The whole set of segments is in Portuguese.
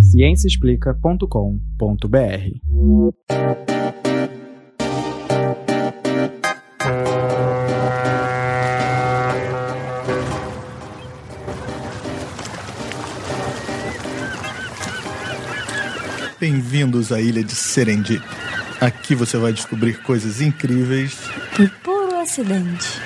ciênciaexplica.com.br. Bem-vindos à ilha de Serendip. Aqui você vai descobrir coisas incríveis. Por puro acidente.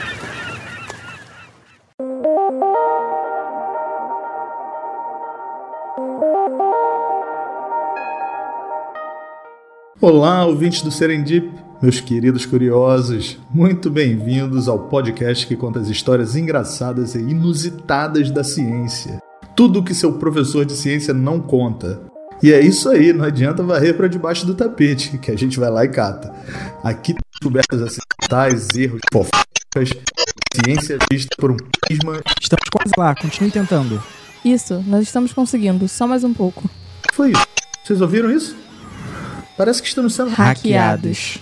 Olá, ouvintes do Serendip, meus queridos curiosos. Muito bem-vindos ao podcast que conta as histórias engraçadas e inusitadas da ciência. Tudo que seu professor de ciência não conta. E é isso aí, não adianta varrer para debaixo do tapete, que a gente vai lá e cata. Aqui descobertas acidentais, erros, fofocas, ciência vista por um prisma. Estamos quase lá, continue tentando. Isso, nós estamos conseguindo, só mais um pouco. Foi isso. Vocês ouviram isso? Parece que estamos sendo Hackeados.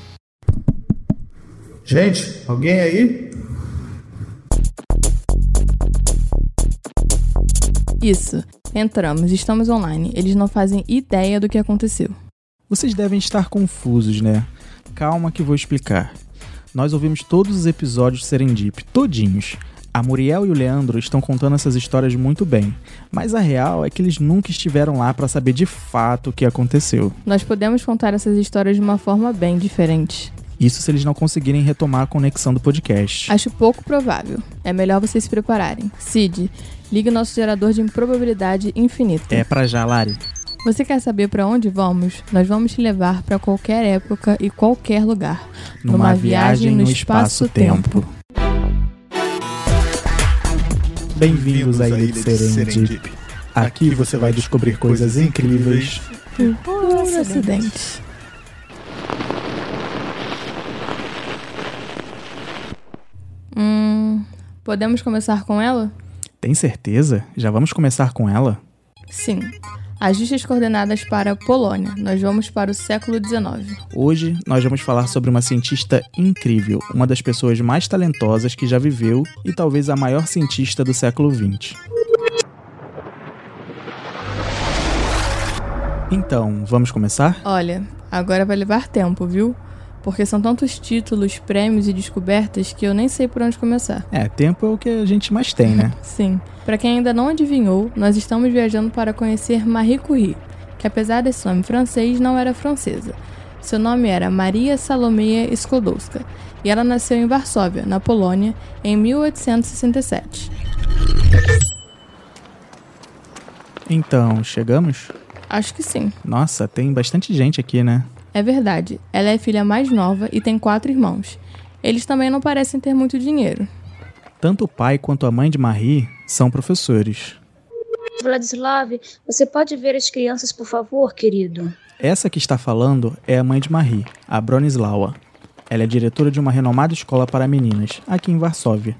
Gente, alguém aí? Isso, entramos, estamos online. Eles não fazem ideia do que aconteceu. Vocês devem estar confusos, né? Calma que vou explicar. Nós ouvimos todos os episódios de Serendip, todinhos. A Muriel e o Leandro estão contando essas histórias muito bem, mas a real é que eles nunca estiveram lá para saber de fato o que aconteceu. Nós podemos contar essas histórias de uma forma bem diferente. Isso se eles não conseguirem retomar a conexão do podcast. Acho pouco provável. É melhor vocês se prepararem. Cid, ligue o nosso gerador de improbabilidade infinita. É pra já, Lari. Você quer saber para onde vamos? Nós vamos te levar para qualquer época e qualquer lugar. Numa viagem no espaço-tempo. Bem-vindos à ilha de Serendip. Aqui você vai descobrir coisas incríveis. Por puro acidente. Hum, podemos começar com ela? Tem certeza? Já vamos começar com ela? Sim. As coordenadas para a Polônia. Nós vamos para o século XIX. Hoje nós vamos falar sobre uma cientista incrível, uma das pessoas mais talentosas que já viveu e talvez a maior cientista do século XX. Então, vamos começar? Olha, agora vai levar tempo, viu? Porque são tantos títulos, prêmios e descobertas que eu nem sei por onde começar. É, tempo é o que a gente mais tem, né? Sim. Para quem ainda não adivinhou, nós estamos viajando para conhecer Marie Curie, que apesar desse nome francês, não era francesa. Seu nome era Maria Salomea Sklodowska, e ela nasceu em Varsóvia, na Polônia, em 1867. Então, chegamos? Acho que sim. Nossa, tem bastante gente aqui, né? É verdade, ela é a filha mais nova e tem quatro irmãos. Eles também não parecem ter muito dinheiro. Tanto o pai quanto a mãe de Marie são professores. Vladislav, você pode ver as crianças, por favor, querido? Essa que está falando é a mãe de Marie, a Bronislawa. Ela é diretora de uma renomada escola para meninas, aqui em Varsóvia.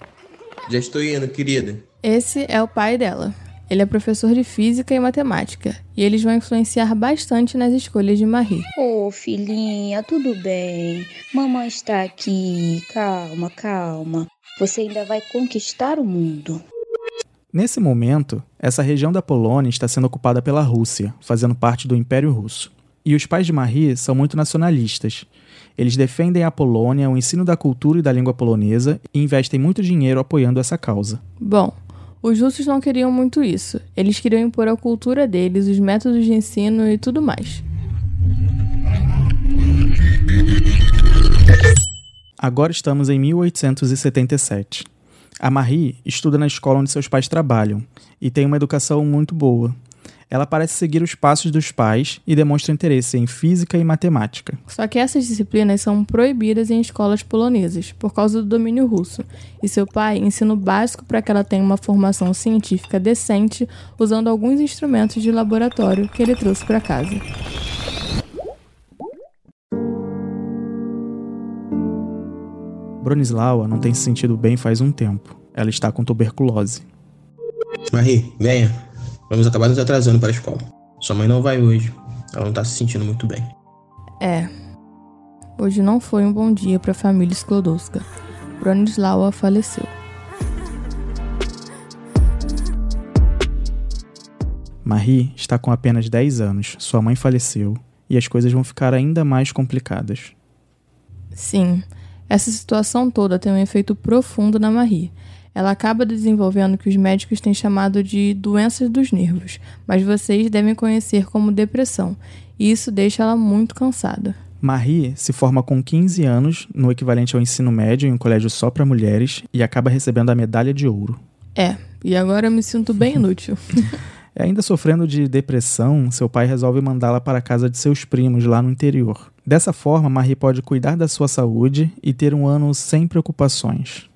Já estou indo, querida. Esse é o pai dela. Ele é professor de física e matemática, e eles vão influenciar bastante nas escolhas de Marie. Ô, filhinha, tudo bem? Mamãe está aqui. Calma, calma. Você ainda vai conquistar o mundo. Nesse momento, essa região da Polônia está sendo ocupada pela Rússia, fazendo parte do Império Russo. E os pais de Marie são muito nacionalistas. Eles defendem a Polônia, o ensino da cultura e da língua polonesa e investem muito dinheiro apoiando essa causa. Bom, os russos não queriam muito isso. Eles queriam impor a cultura deles, os métodos de ensino e tudo mais. Agora estamos em 1877. A Marie estuda na escola onde seus pais trabalham e tem uma educação muito boa. Ela parece seguir os passos dos pais e demonstra interesse em física e matemática. Só que essas disciplinas são proibidas em escolas polonesas por causa do domínio russo, e seu pai ensina o básico para que ela tenha uma formação científica decente usando alguns instrumentos de laboratório que ele trouxe para casa. Bronislawa não tem se sentido bem faz um tempo. Ela está com tuberculose. Marie, venha. Vamos acabar nos atrasando para a escola. Sua mãe não vai hoje. Ela não está se sentindo muito bem. É. Hoje não foi um bom dia para a família Sklodowska. Bronislawa faleceu. Marie está com apenas 10 anos, sua mãe faleceu e as coisas vão ficar ainda mais complicadas. Sim, essa situação toda tem um efeito profundo na Marie. Ela acaba desenvolvendo o que os médicos têm chamado de doenças dos nervos, mas vocês devem conhecer como depressão, e isso deixa ela muito cansada. Marie se forma com 15 anos, no equivalente ao ensino médio em um colégio só para mulheres, e acaba recebendo a medalha de ouro. É, e agora eu me sinto bem inútil. Ainda sofrendo de depressão, seu pai resolve mandá-la para a casa de seus primos lá no interior. Dessa forma, Marie pode cuidar da sua saúde e ter um ano sem preocupações.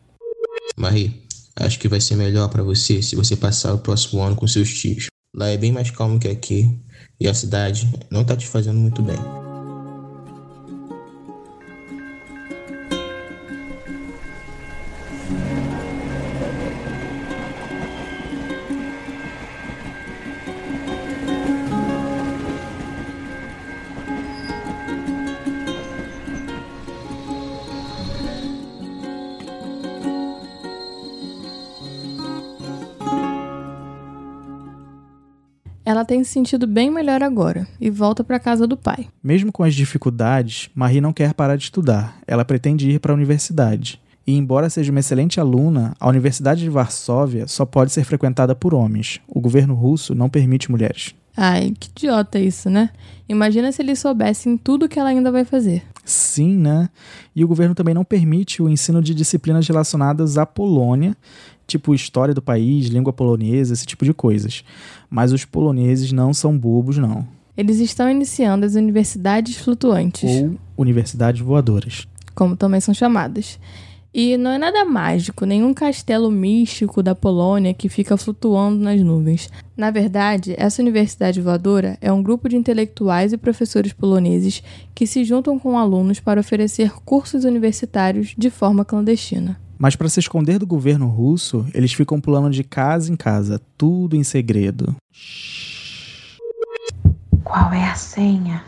Marie, acho que vai ser melhor para você se você passar o próximo ano com seus tios. Lá é bem mais calmo que aqui e a cidade não tá te fazendo muito bem. Ela tem se sentido bem melhor agora e volta para casa do pai. Mesmo com as dificuldades, Marie não quer parar de estudar. Ela pretende ir para a universidade. E embora seja uma excelente aluna, a Universidade de Varsóvia só pode ser frequentada por homens. O governo russo não permite mulheres. Ai, que idiota isso, né? Imagina se eles soubessem tudo que ela ainda vai fazer. Sim, né? E o governo também não permite o ensino de disciplinas relacionadas à Polônia, tipo história do país, língua polonesa, esse tipo de coisas. Mas os poloneses não são bobos, não. Eles estão iniciando as universidades flutuantes. Ou universidades voadoras. Como também são chamadas. E não é nada mágico, nenhum castelo místico da Polônia que fica flutuando nas nuvens. Na verdade, essa universidade voadora é um grupo de intelectuais e professores poloneses que se juntam com alunos para oferecer cursos universitários de forma clandestina. Mas para se esconder do governo russo, eles ficam pulando de casa em casa, tudo em segredo. Qual é a senha?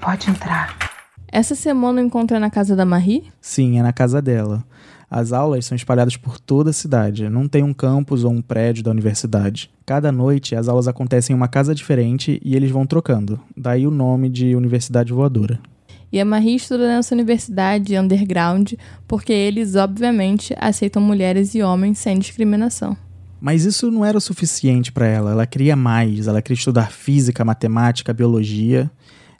Pode entrar. Essa semana encontra na casa da Marie? Sim, é na casa dela. As aulas são espalhadas por toda a cidade, não tem um campus ou um prédio da universidade. Cada noite as aulas acontecem em uma casa diferente e eles vão trocando, daí o nome de Universidade Voadora. E a Marie estuda nessa universidade underground porque eles, obviamente, aceitam mulheres e homens sem discriminação. Mas isso não era o suficiente para ela, ela queria mais, ela queria estudar física, matemática, biologia.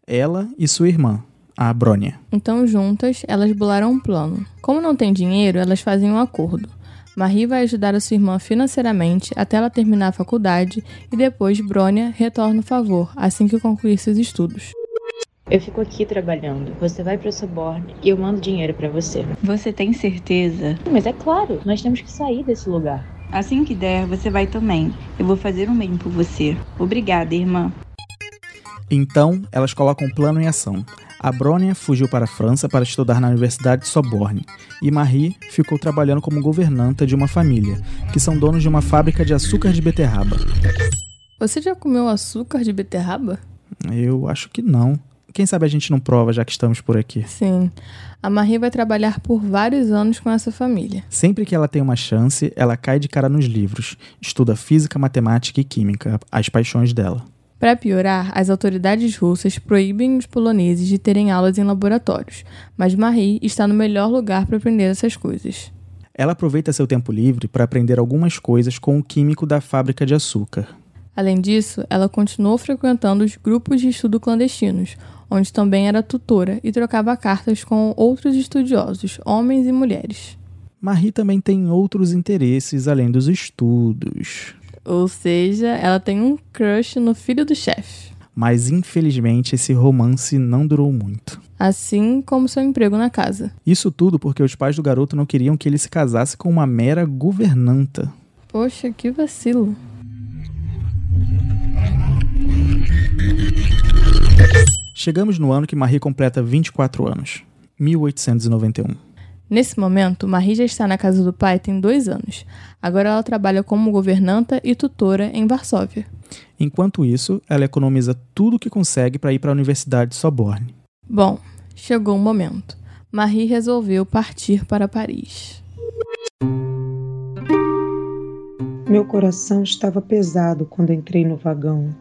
Ela e sua irmã, a Brônia. Então, juntas, elas bolaram um plano. Como não tem dinheiro, elas fazem um acordo. Marie vai ajudar a sua irmã financeiramente até ela terminar a faculdade e depois Brônia retorna o favor assim que concluir seus estudos. Eu fico aqui trabalhando. Você vai para Soborne e eu mando dinheiro para você. Você tem certeza? Mas é claro, nós temos que sair desse lugar. Assim que der, você vai também. Eu vou fazer um bem por você. Obrigada, irmã. Então, elas colocam um plano em ação. A Brônia fugiu para a França para estudar na Universidade de Soborne, e Marie ficou trabalhando como governanta de uma família, que são donos de uma fábrica de açúcar de beterraba. Você já comeu açúcar de beterraba? Eu acho que não. Quem sabe a gente não prova já que estamos por aqui. Sim. A Marie vai trabalhar por vários anos com essa família. Sempre que ela tem uma chance, ela cai de cara nos livros, estuda física, matemática e química, as paixões dela. Para piorar, as autoridades russas proíbem os poloneses de terem aulas em laboratórios, mas Marie está no melhor lugar para aprender essas coisas. Ela aproveita seu tempo livre para aprender algumas coisas com o químico da fábrica de açúcar. Além disso, ela continuou frequentando os grupos de estudo clandestinos, onde também era tutora e trocava cartas com outros estudiosos, homens e mulheres. Marie também tem outros interesses além dos estudos. Ou seja, ela tem um crush no filho do chefe. Mas infelizmente esse romance não durou muito. Assim como seu emprego na casa. Isso tudo porque os pais do garoto não queriam que ele se casasse com uma mera governanta. Poxa, que vacilo. Chegamos no ano que Marie completa 24 anos, 1891. Nesse momento, Marie já está na casa do pai tem dois anos. Agora ela trabalha como governanta e tutora em Varsóvia. Enquanto isso, ela economiza tudo o que consegue para ir para a Universidade de Soborne. Bom, chegou o momento. Marie resolveu partir para Paris. Meu coração estava pesado quando entrei no vagão.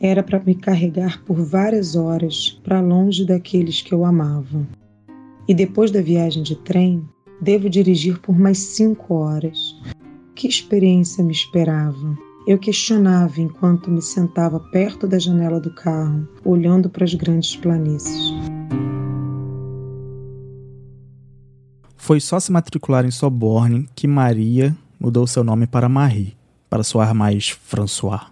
Era para me carregar por várias horas para longe daqueles que eu amava. E depois da viagem de trem, devo dirigir por mais cinco horas. Que experiência me esperava? Eu questionava enquanto me sentava perto da janela do carro, olhando para as grandes planícies. Foi só se matricular em Soborne que Maria mudou seu nome para Marie, para soar mais François.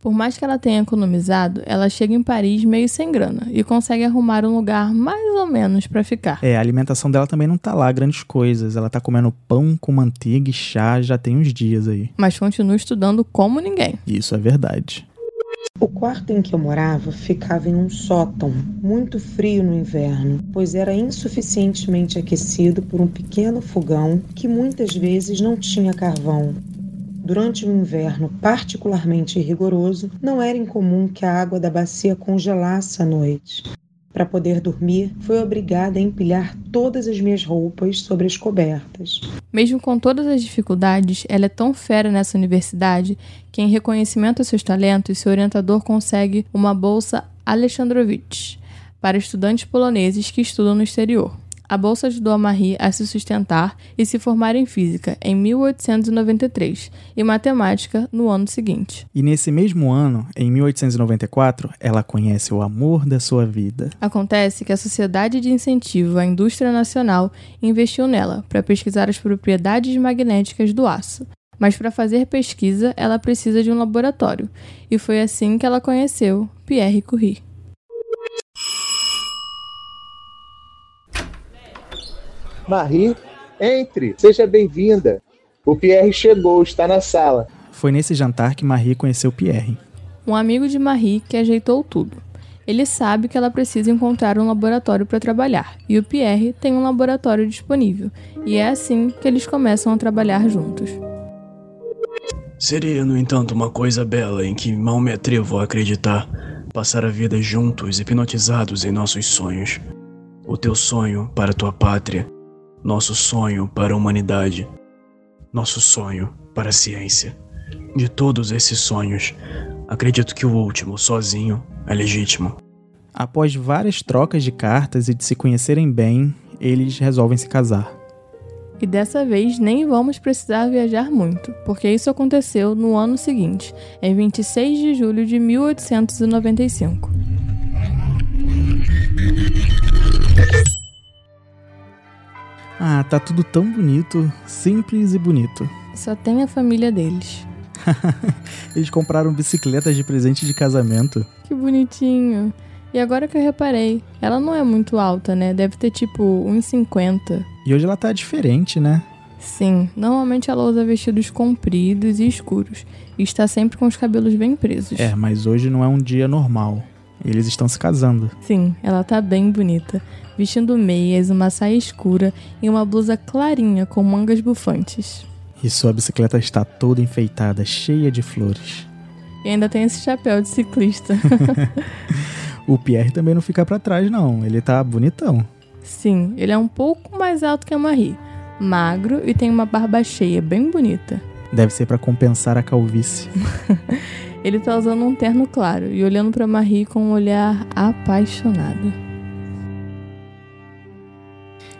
Por mais que ela tenha economizado, ela chega em Paris meio sem grana e consegue arrumar um lugar mais ou menos para ficar. É, a alimentação dela também não tá lá grandes coisas. Ela tá comendo pão com manteiga e chá já tem uns dias aí. Mas continua estudando como ninguém. Isso é verdade. O quarto em que eu morava ficava em um sótão, muito frio no inverno, pois era insuficientemente aquecido por um pequeno fogão que muitas vezes não tinha carvão. Durante um inverno particularmente rigoroso, não era incomum que a água da bacia congelasse à noite. Para poder dormir, fui obrigada a empilhar todas as minhas roupas sobre as cobertas. Mesmo com todas as dificuldades, ela é tão fera nessa universidade que, em reconhecimento a seus talentos, seu orientador consegue uma bolsa Alexandrovich para estudantes poloneses que estudam no exterior. A bolsa ajudou a Marie a se sustentar e se formar em física em 1893 e matemática no ano seguinte. E nesse mesmo ano, em 1894, ela conhece o amor da sua vida. Acontece que a Sociedade de Incentivo à Indústria Nacional investiu nela para pesquisar as propriedades magnéticas do aço. Mas para fazer pesquisa, ela precisa de um laboratório, e foi assim que ela conheceu Pierre Curie. Marie, entre, seja bem-vinda. O Pierre chegou, está na sala. Foi nesse jantar que Marie conheceu Pierre. Um amigo de Marie que ajeitou tudo. Ele sabe que ela precisa encontrar um laboratório para trabalhar, e o Pierre tem um laboratório disponível, e é assim que eles começam a trabalhar juntos. Seria, no entanto, uma coisa bela em que mal me atrevo a acreditar passar a vida juntos, hipnotizados em nossos sonhos. O teu sonho para tua pátria, nosso sonho para a humanidade, nosso sonho para a ciência. De todos esses sonhos, acredito que o último, sozinho, é legítimo. Após várias trocas de cartas e de se conhecerem bem, eles resolvem se casar. E dessa vez nem vamos precisar viajar muito, porque isso aconteceu no ano seguinte, em 26 de julho de 1895. Ah, tá tudo tão bonito, simples e bonito. Só tem a família deles. Eles compraram bicicletas de presente de casamento. Que bonitinho. E agora que eu reparei, ela não é muito alta, né? Deve ter tipo 1,50. E hoje ela tá diferente, né? Sim, normalmente ela usa vestidos compridos e escuros. E está sempre com os cabelos bem presos. É, mas hoje não é um dia normal. Eles estão se casando. Sim, ela tá bem bonita. Vestindo meias, uma saia escura e uma blusa clarinha com mangas bufantes. E sua bicicleta está toda enfeitada, cheia de flores. E ainda tem esse chapéu de ciclista. o Pierre também não fica para trás, não. Ele tá bonitão. Sim, ele é um pouco mais alto que a Marie. Magro e tem uma barba cheia, bem bonita. Deve ser para compensar a calvície. ele tá usando um terno claro e olhando para Marie com um olhar apaixonado.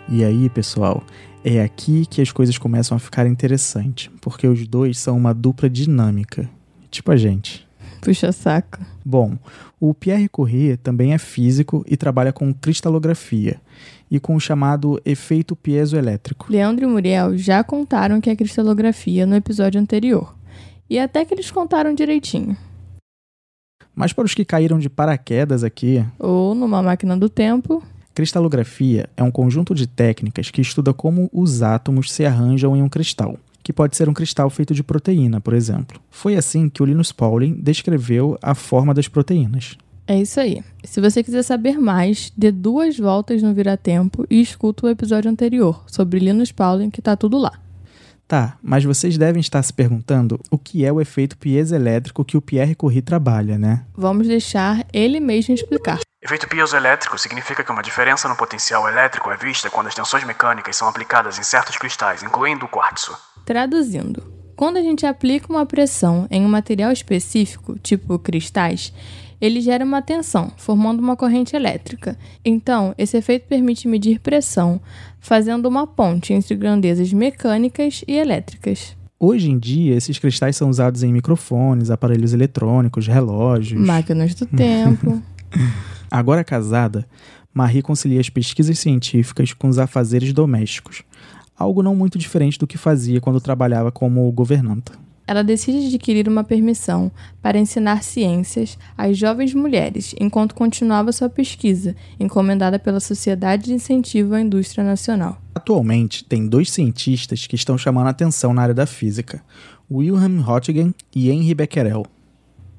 E aí, pessoal, é aqui que as coisas começam a ficar interessantes, porque os dois são uma dupla dinâmica, tipo a gente. Puxa saco. Bom, o Pierre Curie também é físico e trabalha com cristalografia e com o chamado efeito piezoelétrico. Leandro e Muriel já contaram que é cristalografia no episódio anterior. E até que eles contaram direitinho. Mas para os que caíram de paraquedas aqui, ou numa máquina do tempo, Cristalografia é um conjunto de técnicas que estuda como os átomos se arranjam em um cristal, que pode ser um cristal feito de proteína, por exemplo. Foi assim que o Linus Pauling descreveu a forma das proteínas. É isso aí. Se você quiser saber mais, dê duas voltas no Viratempo e escuta o episódio anterior sobre Linus Pauling, que tá tudo lá. Tá, mas vocês devem estar se perguntando o que é o efeito piezoelétrico que o Pierre Curie trabalha, né? Vamos deixar ele mesmo explicar. Efeito piezoelétrico significa que uma diferença no potencial elétrico é vista quando as tensões mecânicas são aplicadas em certos cristais, incluindo o quartzo. Traduzindo, Quando a gente aplica uma pressão em um material específico, tipo cristais, ele gera uma tensão, formando uma corrente elétrica. Então, esse efeito permite medir pressão, fazendo uma ponte entre grandezas mecânicas e elétricas. Hoje em dia, esses cristais são usados em microfones, aparelhos eletrônicos, relógios. Máquinas do tempo. Agora casada, Marie concilia as pesquisas científicas com os afazeres domésticos, algo não muito diferente do que fazia quando trabalhava como governanta. Ela decide adquirir uma permissão para ensinar ciências às jovens mulheres, enquanto continuava sua pesquisa, encomendada pela Sociedade de Incentivo à Indústria Nacional. Atualmente, tem dois cientistas que estão chamando a atenção na área da física: Wilhelm Röntgen e Henri Becquerel.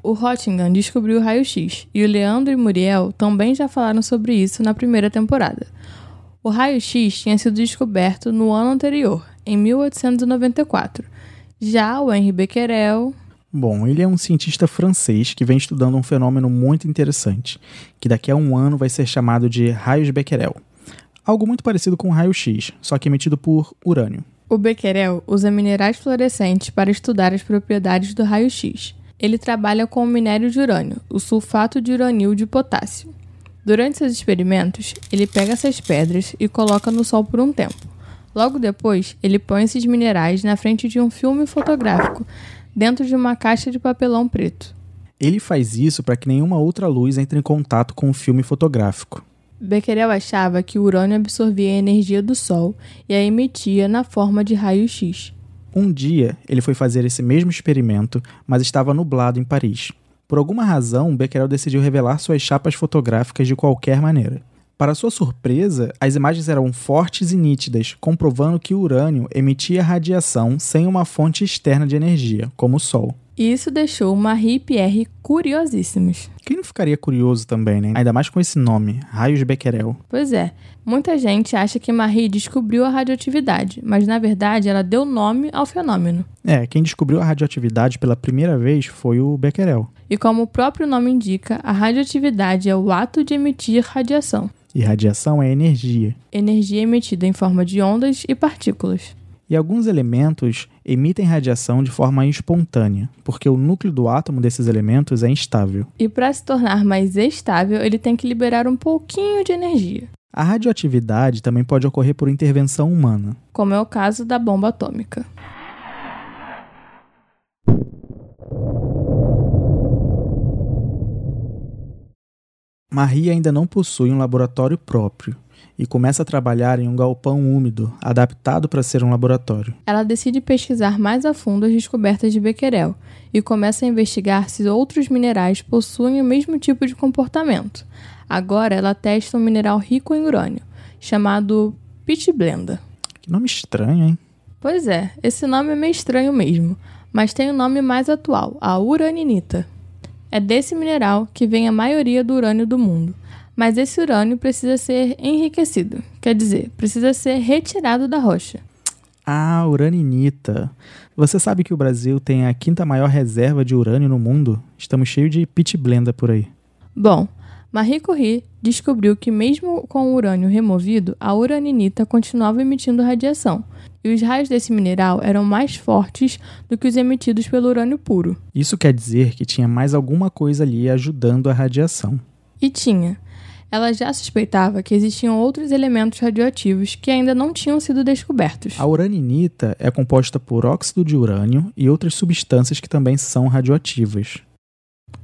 O Röntgen descobriu o raio-x e o Leandro e Muriel também já falaram sobre isso na primeira temporada. O raio-x tinha sido descoberto no ano anterior, em 1894. Já o Henri Becquerel. Bom, ele é um cientista francês que vem estudando um fenômeno muito interessante, que daqui a um ano vai ser chamado de raios Becquerel. Algo muito parecido com o raio-x, só que emitido por urânio. O Becquerel usa minerais fluorescentes para estudar as propriedades do raio-x. Ele trabalha com o minério de urânio, o sulfato de uranil de potássio. Durante seus experimentos, ele pega essas pedras e coloca no sol por um tempo. Logo depois, ele põe esses minerais na frente de um filme fotográfico, dentro de uma caixa de papelão preto. Ele faz isso para que nenhuma outra luz entre em contato com o filme fotográfico. Becquerel achava que o urânio absorvia a energia do Sol e a emitia na forma de raio-x. Um dia, ele foi fazer esse mesmo experimento, mas estava nublado em Paris. Por alguma razão, Becquerel decidiu revelar suas chapas fotográficas de qualquer maneira. Para sua surpresa, as imagens eram fortes e nítidas, comprovando que o urânio emitia radiação sem uma fonte externa de energia, como o Sol. Isso deixou Marie e Pierre curiosíssimos. Quem não ficaria curioso também, né? Ainda mais com esse nome, raios Becquerel. Pois é, muita gente acha que Marie descobriu a radioatividade, mas na verdade ela deu nome ao fenômeno. É, quem descobriu a radioatividade pela primeira vez foi o Becquerel. E como o próprio nome indica, a radioatividade é o ato de emitir radiação. E radiação é energia. Energia emitida em forma de ondas e partículas. E alguns elementos emitem radiação de forma espontânea, porque o núcleo do átomo desses elementos é instável. E para se tornar mais estável, ele tem que liberar um pouquinho de energia. A radioatividade também pode ocorrer por intervenção humana, como é o caso da bomba atômica. Marie ainda não possui um laboratório próprio e começa a trabalhar em um galpão úmido, adaptado para ser um laboratório. Ela decide pesquisar mais a fundo as descobertas de Becquerel e começa a investigar se outros minerais possuem o mesmo tipo de comportamento. Agora ela testa um mineral rico em urânio, chamado pitblenda. Que nome estranho, hein? Pois é, esse nome é meio estranho mesmo, mas tem um nome mais atual, a uraninita. É desse mineral que vem a maioria do urânio do mundo. Mas esse urânio precisa ser enriquecido, quer dizer, precisa ser retirado da rocha. Ah, uraninita. Você sabe que o Brasil tem a quinta maior reserva de urânio no mundo? Estamos cheios de pitblenda por aí. Bom, Marie Curie descobriu que mesmo com o urânio removido, a uraninita continuava emitindo radiação, e os raios desse mineral eram mais fortes do que os emitidos pelo urânio puro. Isso quer dizer que tinha mais alguma coisa ali ajudando a radiação. E tinha. Ela já suspeitava que existiam outros elementos radioativos que ainda não tinham sido descobertos. A uraninita é composta por óxido de urânio e outras substâncias que também são radioativas.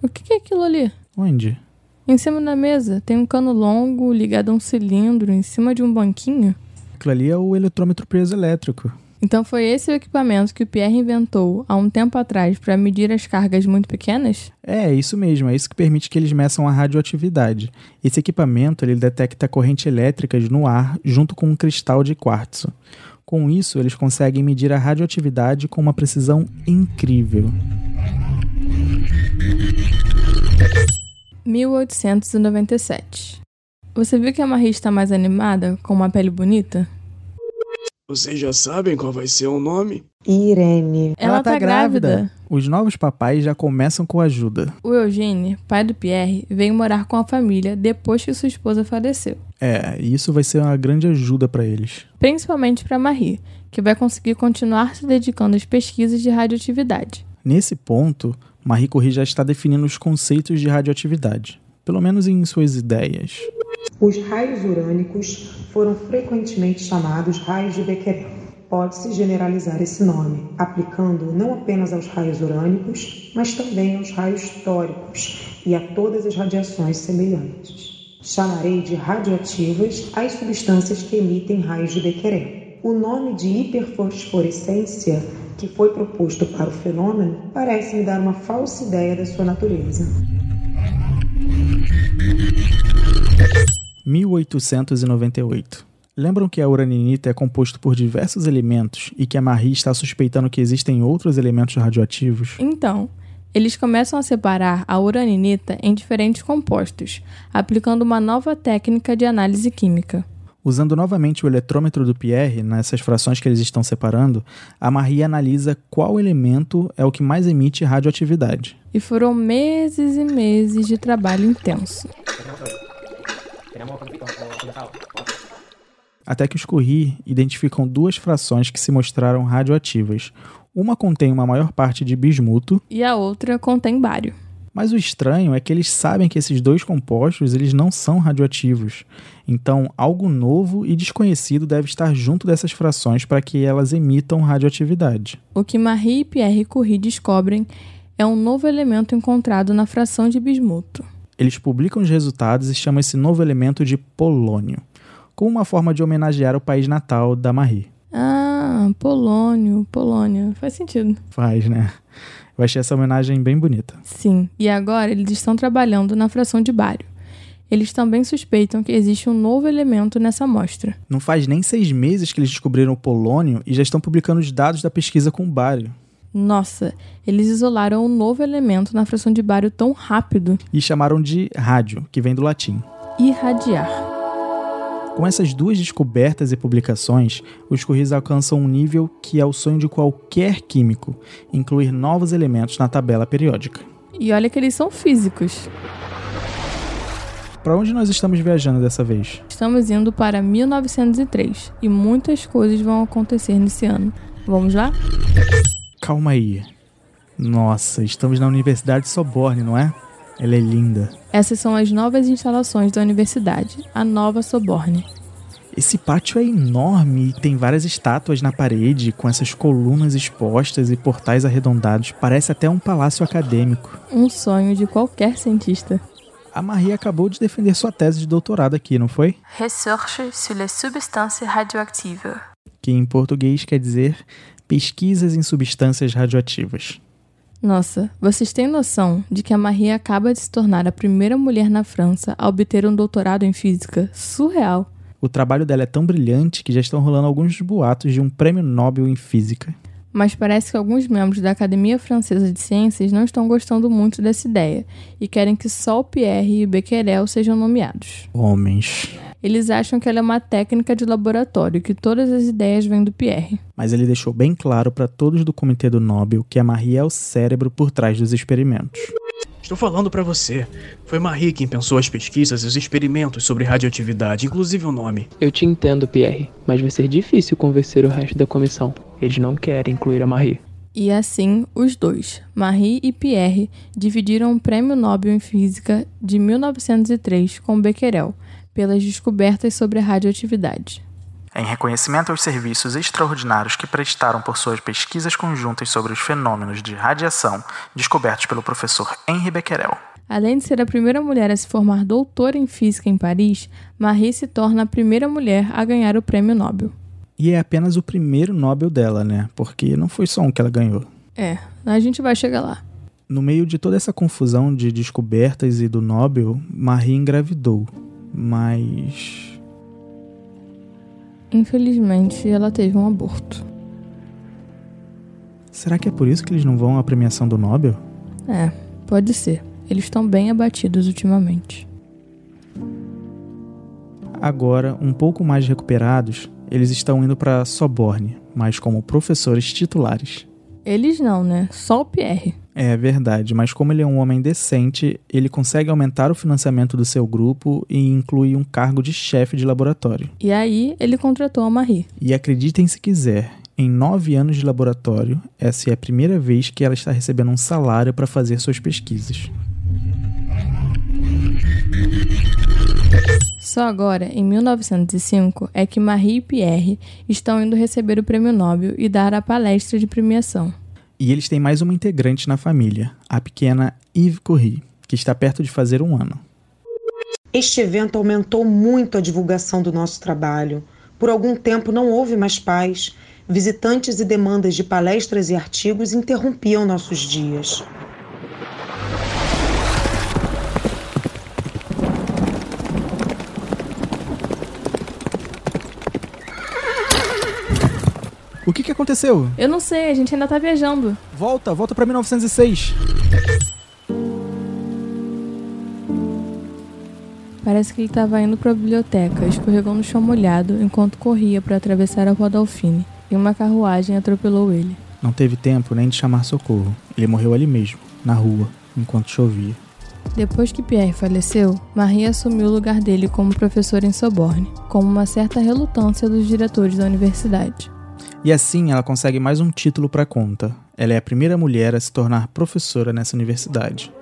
O que é aquilo ali? Onde? Em cima da mesa tem um cano longo ligado a um cilindro em cima de um banquinho. Aquilo ali é o eletrômetro piezoelétrico. Então foi esse o equipamento que o Pierre inventou há um tempo atrás para medir as cargas muito pequenas? É, isso mesmo, é isso que permite que eles meçam a radioatividade. Esse equipamento ele detecta correntes elétricas no ar junto com um cristal de quartzo. Com isso, eles conseguem medir a radioatividade com uma precisão incrível. 1897. Você viu que a Marie está mais animada, com uma pele bonita? Vocês já sabem qual vai ser o nome? Irene. Ela, tá, grávida. Os novos papais já começam com ajuda. O Eugênio, pai do Pierre, veio morar com a família depois que sua esposa faleceu. É, e isso vai ser uma grande ajuda para eles. Principalmente para Marie, que vai conseguir continuar se dedicando às pesquisas de radioatividade. Nesse ponto, Marie Curie já está definindo os conceitos de radioatividade, pelo menos em suas ideias. Os raios urânicos foram frequentemente chamados raios de Becquerel. Pode-se generalizar esse nome, aplicando não apenas aos raios urânicos, mas também aos raios tóricos e a todas as radiações semelhantes. Chamarei de radioativas as substâncias que emitem raios de Becquerel. O nome de hiperfosforescência que foi proposto para o fenômeno parece me dar uma falsa ideia da sua natureza. 1898. Lembram que a uraninita é composto por diversos elementos e que a Marie está suspeitando que existem outros elementos radioativos? Então, eles começam a separar a uraninita em diferentes compostos, aplicando uma nova técnica de análise química. Usando novamente o eletrômetro do Pierre nessas frações que eles estão separando, a Marie analisa qual elemento é o que mais emite radioatividade. E foram meses e meses de trabalho intenso. Até que os Curie identificam duas frações que se mostraram radioativas. Uma contém uma maior parte de bismuto e a outra contém bário. Mas o estranho é que eles sabem que esses dois compostos eles não são radioativos. Então, algo novo e desconhecido deve estar junto dessas frações para que elas emitam radioatividade. O que Marie e Pierre Curie descobrem é um novo elemento encontrado na fração de bismuto. Eles publicam os resultados e chamam esse novo elemento de polônio, como uma forma de homenagear o país natal da Marie. Ah, polônio, Polônia. Faz sentido. Faz, né? Eu achei essa homenagem bem bonita. Sim, e agora eles estão trabalhando na fração de bário. Eles também suspeitam que existe um novo elemento nessa amostra. Não faz nem seis meses que eles descobriram o polônio e já estão publicando os dados da pesquisa com o bário. Nossa, eles isolaram um novo elemento na fração de bário tão rápido. E chamaram de rádio, que vem do latim. Irradiar. Com essas duas descobertas e publicações, os Correios alcançam um nível que é o sonho de qualquer químico, incluir novos elementos na tabela periódica. E olha que eles são físicos. Para onde nós estamos viajando dessa vez? Estamos indo para 1903 e muitas coisas vão acontecer nesse ano. Vamos lá? Calma aí. Nossa, estamos na Universidade Soborne, não é? Ela é linda. Essas são as novas instalações da universidade, a nova Soborne. Esse pátio é enorme e tem várias estátuas na parede, com essas colunas expostas e portais arredondados. Parece até um palácio acadêmico. Um sonho de qualquer cientista. A Marie acabou de defender sua tese de doutorado aqui, não foi? Recherche sur les substances radioactives. Que em português quer dizer pesquisas em substâncias radioativas. Nossa, vocês têm noção de que a Marie acaba de se tornar a primeira mulher na França a obter um doutorado em física? Surreal. O trabalho dela é tão brilhante que já estão rolando alguns boatos de um prêmio Nobel em física. Mas parece que alguns membros da Academia Francesa de Ciências não estão gostando muito dessa ideia e querem que só o Pierre e o Becquerel sejam nomeados. Homens. Eles acham que ela é uma técnica de laboratório e que todas as ideias vêm do Pierre. Mas ele deixou bem claro para todos do comitê do Nobel que a Marie é o cérebro por trás dos experimentos. Estou falando para você. Foi Marie quem pensou as pesquisas e os experimentos sobre radioatividade, inclusive o nome. Eu te entendo, Pierre, mas vai ser difícil convencer o resto da comissão. Eles não querem incluir a Marie. E assim, os dois, Marie e Pierre, dividiram o Prêmio Nobel em Física de 1903 com Becquerel, pelas descobertas sobre a radioatividade. Em reconhecimento aos serviços extraordinários que prestaram por suas pesquisas conjuntas sobre os fenômenos de radiação descobertos pelo professor Henri Becquerel. Além de ser a primeira mulher a se formar doutora em física em Paris, Marie se torna a primeira mulher a ganhar o prêmio Nobel. E é apenas o primeiro Nobel dela, né? Porque não foi só um que ela ganhou. É, a gente vai chegar lá. No meio de toda essa confusão de descobertas e do Nobel, Marie engravidou. Mas. Infelizmente, ela teve um aborto. Será que é por isso que eles não vão à premiação do Nobel? É, pode ser. Eles estão bem abatidos ultimamente. Agora, um pouco mais recuperados, eles estão indo para Soborne, mas como professores titulares. Eles não, né? Só o Pierre. É verdade, mas como ele é um homem decente, ele consegue aumentar o financiamento do seu grupo e inclui um cargo de chefe de laboratório. E aí ele contratou a Marie. E acreditem se quiser, em nove anos de laboratório, essa é a primeira vez que ela está recebendo um salário para fazer suas pesquisas. Só agora, em 1905, é que Marie e Pierre estão indo receber o prêmio Nobel e dar a palestra de premiação. E eles têm mais uma integrante na família, a pequena Yves Curie, que está perto de fazer um ano. Este evento aumentou muito a divulgação do nosso trabalho. Por algum tempo não houve mais paz. Visitantes e demandas de palestras e artigos interrompiam nossos dias. Que, que aconteceu? Eu não sei, a gente ainda tá viajando. Volta, volta pra 1906. Parece que ele estava indo para a biblioteca, escorregou no chão molhado enquanto corria para atravessar a Rua Dalfine, e uma carruagem atropelou ele. Não teve tempo nem de chamar socorro. Ele morreu ali mesmo, na rua, enquanto chovia. Depois que Pierre faleceu, Marie assumiu o lugar dele como professor em Soborne, com uma certa relutância dos diretores da universidade. E assim ela consegue mais um título para conta. Ela é a primeira mulher a se tornar professora nessa universidade.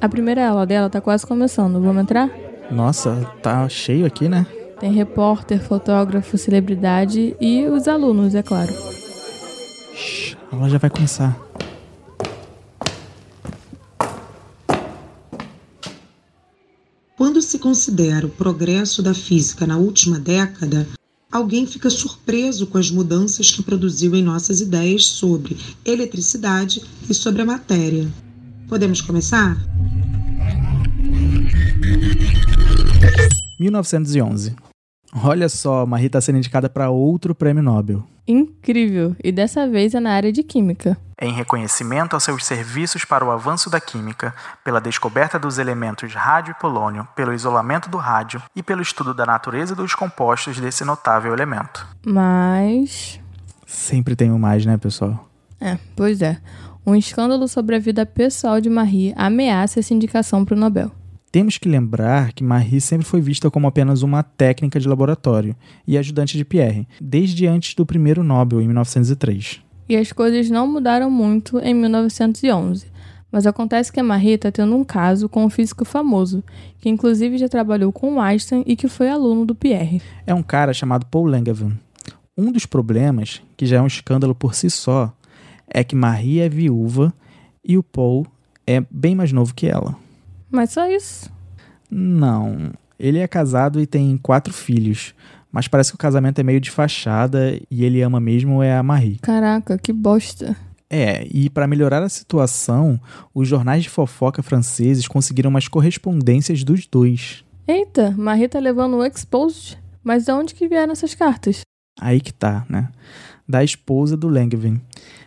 A primeira aula dela tá quase começando. Vamos entrar? Nossa, tá cheio aqui, né? Tem repórter, fotógrafo, celebridade e os alunos, é claro. Shhh, a aula já vai começar. Quando se considera o progresso da física na última década, alguém fica surpreso com as mudanças que produziu em nossas ideias sobre eletricidade e sobre a matéria. Podemos começar? 1911. Olha só, Marie está sendo indicada para outro prêmio Nobel. Incrível! E dessa vez é na área de química. Em reconhecimento aos seus serviços para o avanço da química, pela descoberta dos elementos rádio e polônio, pelo isolamento do rádio e pelo estudo da natureza dos compostos desse notável elemento. Mas. Sempre tem um mais, né, pessoal? É, pois é. Um escândalo sobre a vida pessoal de Marie ameaça essa indicação para o Nobel. Temos que lembrar que Marie sempre foi vista como apenas uma técnica de laboratório e ajudante de Pierre, desde antes do primeiro Nobel, em 1903. E as coisas não mudaram muito em 1911. Mas acontece que a Marie está tendo um caso com um físico famoso, que inclusive já trabalhou com Einstein e que foi aluno do Pierre. É um cara chamado Paul Langevin. Um dos problemas, que já é um escândalo por si só, é que Marie é viúva e o Paul é bem mais novo que ela. Mas só isso? Não. Ele é casado e tem quatro filhos. Mas parece que o casamento é meio de fachada e ele ama mesmo é a Marie. Caraca, que bosta. É, e para melhorar a situação, os jornais de fofoca franceses conseguiram umas correspondências dos dois. Eita, Marie tá levando o exposed. Mas de onde que vieram essas cartas? Aí que tá, né? Da esposa do Langevin.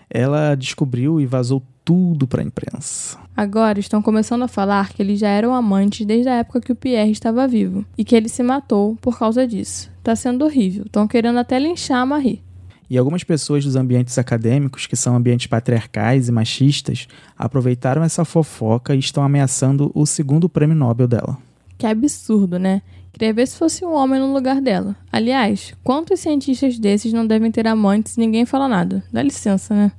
Ela descobriu e vazou tudo para a imprensa. Agora estão começando a falar que eles já eram amantes desde a época que o Pierre estava vivo e que ele se matou por causa disso. Tá sendo horrível. Estão querendo até linchar a Marie. E algumas pessoas dos ambientes acadêmicos, que são ambientes patriarcais e machistas, aproveitaram essa fofoca e estão ameaçando o segundo prêmio Nobel dela. Que absurdo, né? Queria ver se fosse um homem no lugar dela. Aliás, quantos cientistas desses não devem ter amantes e ninguém fala nada? Dá licença, né?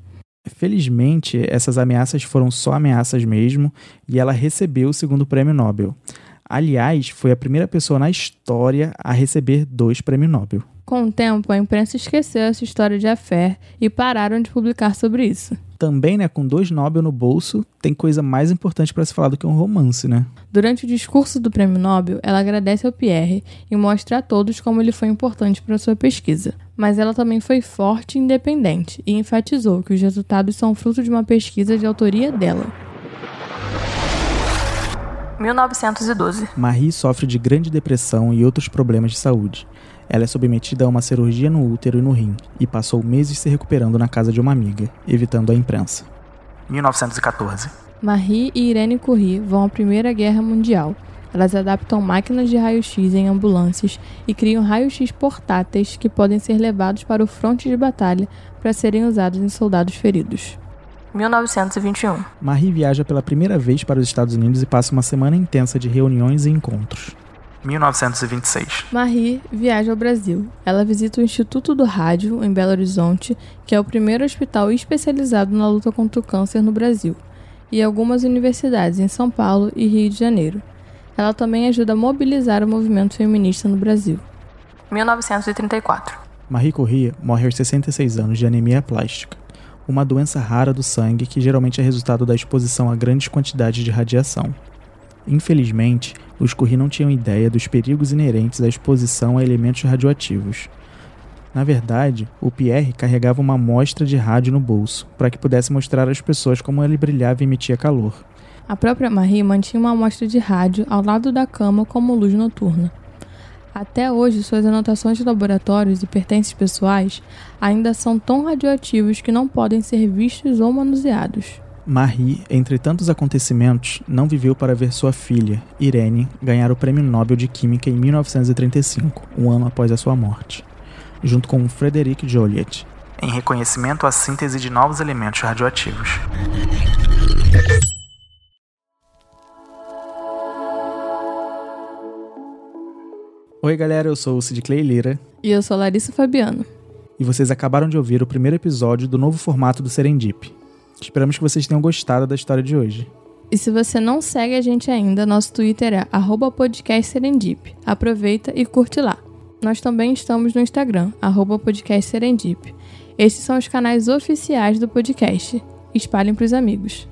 Felizmente, essas ameaças foram só ameaças mesmo e ela recebeu o segundo prêmio Nobel. Aliás, foi a primeira pessoa na história a receber dois prêmios Nobel. Com o tempo, a imprensa esqueceu essa história de afé e pararam de publicar sobre isso. Também, né, com dois Nobel no bolso, tem coisa mais importante para se falar do que um romance, né? Durante o discurso do prêmio Nobel, ela agradece ao Pierre e mostra a todos como ele foi importante para sua pesquisa. Mas ela também foi forte e independente e enfatizou que os resultados são fruto de uma pesquisa de autoria dela. 1912. Marie sofre de grande depressão e outros problemas de saúde. Ela é submetida a uma cirurgia no útero e no rim e passou meses se recuperando na casa de uma amiga, evitando a imprensa. 1914. Marie e Irene Curie vão à Primeira Guerra Mundial Elas adaptam máquinas de raio-x em ambulâncias e criam raio-x portáteis que podem ser levados para o fronte de batalha para serem usados em soldados feridos. 1921. Marie viaja pela primeira vez para os Estados Unidos e passa uma semana intensa de reuniões e encontros. 1926. Marie viaja ao Brasil. Ela visita o Instituto do Rádio, em Belo Horizonte, que é o primeiro hospital especializado na luta contra o câncer no Brasil, e algumas universidades em São Paulo e Rio de Janeiro. Ela também ajuda a mobilizar o movimento feminista no Brasil. 1934. Marie Corrêa morre aos 66 anos de anemia plástica, uma doença rara do sangue que geralmente é resultado da exposição a grandes quantidades de radiação. Infelizmente, os Curie não tinham ideia dos perigos inerentes à exposição a elementos radioativos. Na verdade, o Pierre carregava uma amostra de rádio no bolso, para que pudesse mostrar às pessoas como ele brilhava e emitia calor. A própria Marie mantinha uma amostra de rádio ao lado da cama como luz noturna. Até hoje, suas anotações de laboratórios e pertences pessoais ainda são tão radioativos que não podem ser vistos ou manuseados. Marie, entre tantos acontecimentos, não viveu para ver sua filha, Irene, ganhar o Prêmio Nobel de Química em 1935, um ano após a sua morte, junto com Frederic Joliot, em reconhecimento à síntese de novos elementos radioativos. Oi, galera, eu sou o Sid Clay Lira. E eu sou Larissa Fabiano. E vocês acabaram de ouvir o primeiro episódio do novo formato do Serendip. Esperamos que vocês tenham gostado da história de hoje. E se você não segue a gente ainda, nosso Twitter é @podcastserendip. Aproveita e curte lá. Nós também estamos no Instagram, @podcastserendip. Esses são os canais oficiais do podcast. Espalhem para os amigos.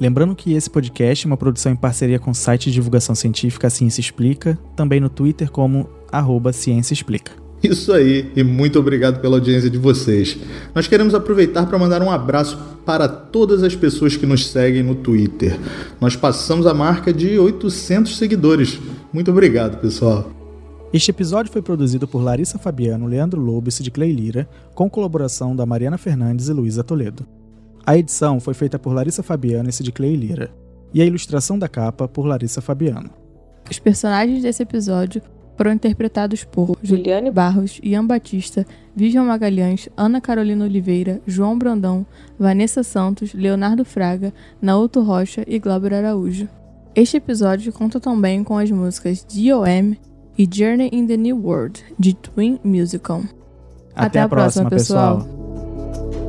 Lembrando que esse podcast é uma produção em parceria com o site de divulgação científica Ciência Explica, também no Twitter como arroba Ciência Explica. Isso aí, e muito obrigado pela audiência de vocês. Nós queremos aproveitar para mandar um abraço para todas as pessoas que nos seguem no Twitter. Nós passamos a marca de 800 seguidores. Muito obrigado, pessoal. Este episódio foi produzido por Larissa Fabiano, Leandro Lobo e Sid Clay Lira, com colaboração da Mariana Fernandes e Luísa Toledo. A edição foi feita por Larissa Fabiano e Sid Clay Lira, e a ilustração da capa por Larissa Fabiano. Os personagens desse episódio foram interpretados por Juliane Barros, Ian Batista, Vivian Magalhães, Ana Carolina Oliveira, João Brandão, Vanessa Santos, Leonardo Fraga, Naoto Rocha e Glauber Araújo. Este episódio conta também com as músicas D.O.M. e Journey in the New World, de Twin Musical. Até, Até a, próxima, próxima pessoal. pessoal.